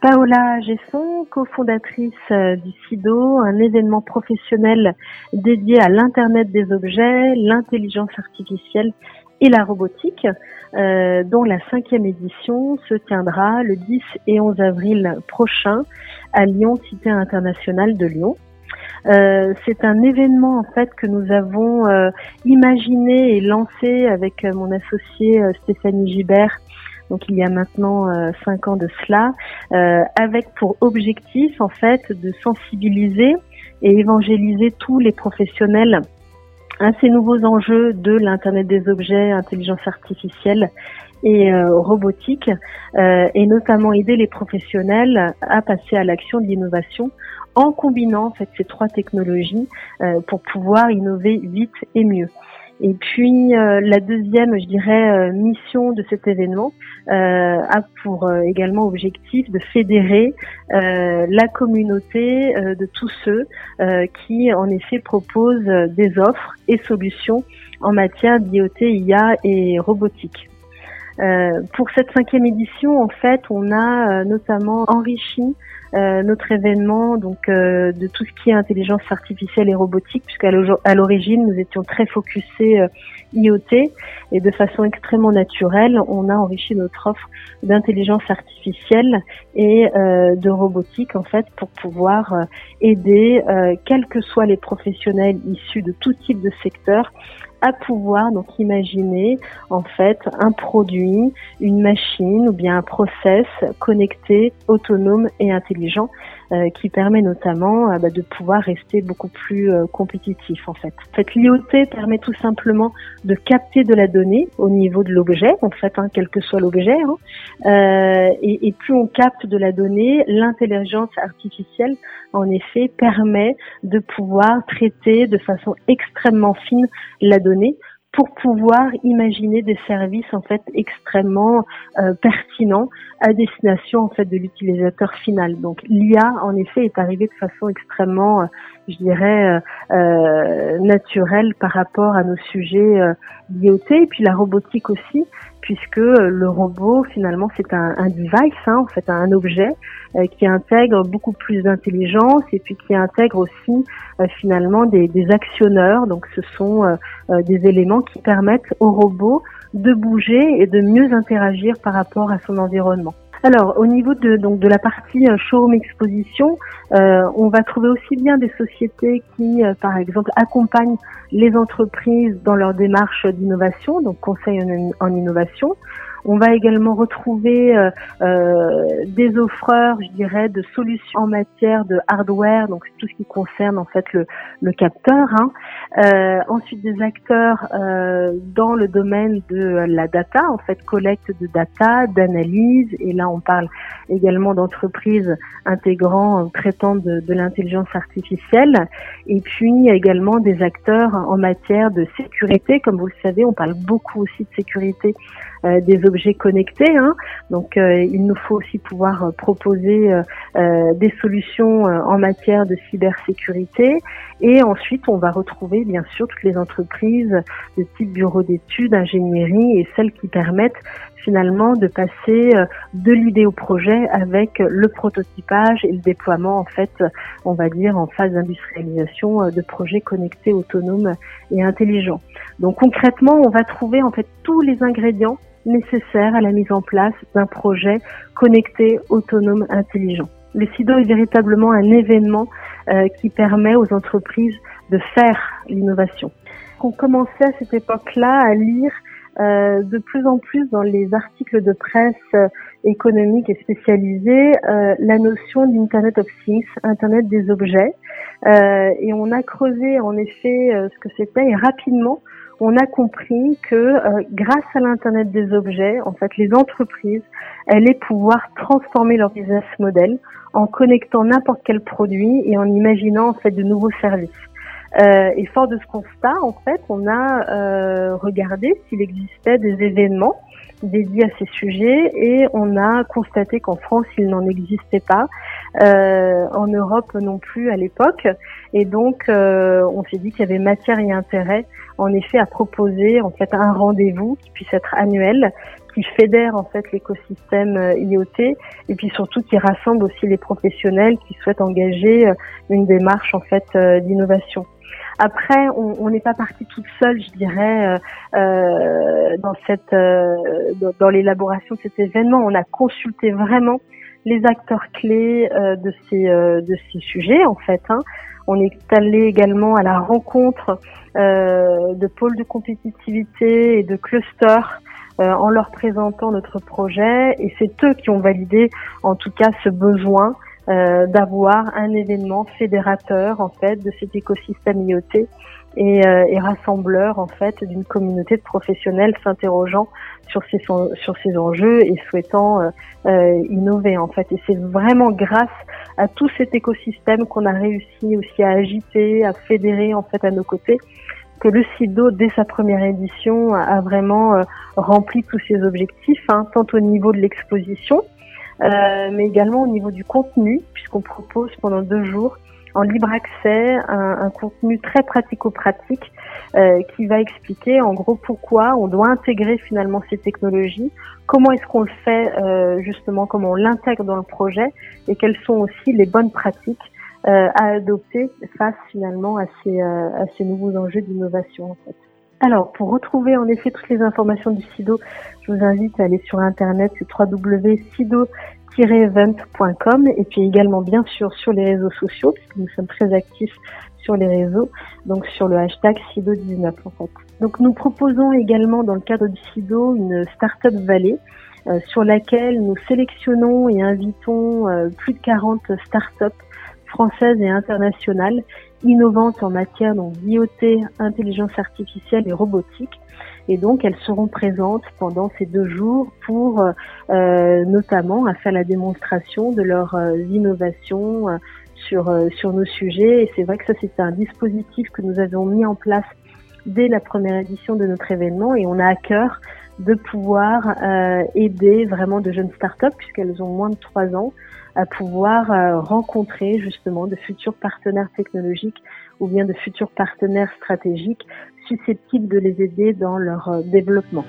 Paola Gesson, cofondatrice euh, du SIDO, un événement professionnel dédié à l'Internet des objets, l'intelligence artificielle et la robotique, euh, dont la cinquième édition se tiendra le 10 et 11 avril prochain à Lyon, Cité internationale de Lyon. Euh, c'est un événement en fait que nous avons imaginé et lancé avec mon associé Stéphanie Gibert donc il y a maintenant cinq ans de cela, avec pour objectif en fait de sensibiliser et évangéliser tous les professionnels à ces nouveaux enjeux de l'Internet des objets, intelligence artificielle et euh, robotique, euh, et notamment aider les professionnels à passer à l'action de l'innovation en combinant en fait ces trois technologies euh, pour pouvoir innover vite et mieux. Et puis euh, la deuxième, je dirais, euh, mission de cet événement euh, a pour également objectif de fédérer la communauté de tous ceux qui, en effet, proposent des offres et solutions en matière d'IoT, IA et robotique. pour cette cinquième édition, en fait, on a notamment enrichi euh, notre événement donc euh, de tout ce qui est intelligence artificielle et robotique, puisqu'à l'origine nous étions très focusés euh, IoT et de façon extrêmement naturelle, on a enrichi notre offre d'intelligence artificielle et de robotique en fait pour pouvoir aider quels que soient les professionnels issus de tout type de secteur à pouvoir donc imaginer en fait un produit, une machine ou bien un process connecté, autonome et intelligent euh, qui permet notamment euh, bah, de pouvoir rester beaucoup plus euh, compétitif en fait. Fait, l'IoT permet tout simplement de capter de la donnée au niveau de l'objet, en fait, hein, quel que soit l'objet. Hein. Et, et plus on capte de la donnée, l'intelligence artificielle, en effet, permet de pouvoir traiter de façon extrêmement fine la donnée pour pouvoir imaginer des services en fait extrêmement euh, pertinents à destination en fait de l'utilisateur final. Donc l'IA en effet est arrivée de façon extrêmement, euh, je dirais, euh, euh, naturelle par rapport à nos sujets d'IoT et puis la robotique aussi puisque le robot finalement c'est un, device, hein, en fait un objet euh, qui intègre beaucoup plus d'intelligence et puis qui intègre aussi euh, finalement des, des, actionneurs. Donc ce sont euh, des éléments qui permettent au robot de bouger et de mieux interagir par rapport à son environnement. Alors, au niveau de donc de la partie showroom exposition, euh, on va trouver aussi bien des sociétés qui, par exemple, accompagnent les entreprises dans leur démarche d'innovation, donc conseil en, innovation. On va également retrouver euh, euh, des offreurs, je dirais, de solutions en matière de hardware, donc tout ce qui concerne en fait le, capteur. Hein. Euh, ensuite, des acteurs dans le domaine de la data, en fait, collecte de data, d'analyse. Et là, on parle également d'entreprises intégrant, traitant de, de l'intelligence artificielle. Et puis également des acteurs en matière de sécurité. Comme vous le savez, on parle beaucoup aussi de sécurité euh, des objets connectés. Hein. Donc euh, il nous faut aussi pouvoir euh, proposer des solutions en matière de cybersécurité. Et ensuite, on va retrouver bien sûr toutes les entreprises de type bureau d'études, ingénierie et celles qui permettent finalement de passer de l'idée au projet avec le prototypage et le déploiement en fait on va dire en phase d'industrialisation de projets connectés autonomes et intelligents. Donc concrètement on va trouver en fait tous les ingrédients nécessaire à la mise en place d'un projet connecté, autonome, intelligent. Le SIDO est véritablement un événement euh, qui permet aux entreprises de faire l'innovation. On commençait à cette époque-là à lire euh, de plus en plus dans les articles de presse euh, économique et spécialisés la notion d'Internet of Things, Internet des objets. et on a creusé en effet ce que c'était et rapidement on a compris que euh, grâce à l'internet des objets, en fait, les entreprises allaient pouvoir transformer leur business model en connectant n'importe quel produit et en imaginant en fait de nouveaux services. Euh, et fort de ce constat, en fait, on a euh, regardé s'il existait des événements dédiés à ces sujets et on a constaté qu'en France, il n'en existait pas, en Europe non plus à l'époque. Et donc, euh, on s'est dit qu'il y avait matière et intérêt, en effet, à proposer en fait un rendez-vous qui puisse être annuel, qui fédère en fait l'écosystème IoT et puis surtout qui rassemble aussi les professionnels qui souhaitent engager une démarche en fait d'innovation. Après, on n'est pas parti toute seule, je dirais, dans cette dans l'élaboration de cet événement. On a consulté vraiment les acteurs clés de ces de ces sujets en fait. Hein. On est allé également à la rencontre euh, de pôles de compétitivité et de clusters euh, en leur présentant notre projet. Et c'est eux qui ont validé en tout cas ce besoin euh, d'avoir un événement fédérateur en fait de cet écosystème IoT et, euh, et rassembleur en fait d'une communauté de professionnels s'interrogeant sur ces sur ces enjeux et souhaitant euh, euh, innover en fait. Et c'est vraiment grâce à tout cet écosystème qu'on a réussi aussi à agiter à fédérer en fait à nos côtés que le CIDO, dès sa première édition, a vraiment rempli tous ses objectifs, hein, tant au niveau de l'exposition, euh, mais également au niveau du contenu, puisqu'on propose pendant deux jours en libre accès un, un contenu très pratico-pratique euh, qui va expliquer en gros pourquoi on doit intégrer finalement ces technologies, comment est-ce qu'on le fait euh, justement, comment on l'intègre dans le projet et quelles sont aussi les bonnes pratiques euh, à adopter face finalement à ces, à ces nouveaux enjeux d'innovation en fait. Alors, pour retrouver en effet toutes les informations du SIDO, je vous invite à aller sur internet, c'est et puis également bien sûr sur les réseaux sociaux, puisque nous sommes très actifs sur les réseaux, donc sur le hashtag SIDO19 en fait. Donc nous proposons également dans le cadre du SIDO une Startup Valley euh, sur laquelle nous sélectionnons et invitons euh, plus de 40 startups françaises et internationales innovantes en matière d'IoT, intelligence artificielle et robotique. Et donc, elles seront présentes pendant ces deux jours pour euh, notamment à faire la démonstration de leurs euh, innovations euh, sur, euh, sur nos sujets. Et c'est vrai que ça, c'est un dispositif que nous avons mis en place dès la première édition de notre événement et on a à cœur de pouvoir aider vraiment de jeunes startups puisqu'elles ont moins de trois ans à pouvoir euh, rencontrer justement de futurs partenaires technologiques ou bien de futurs partenaires stratégiques susceptibles de les aider dans leur euh, développement.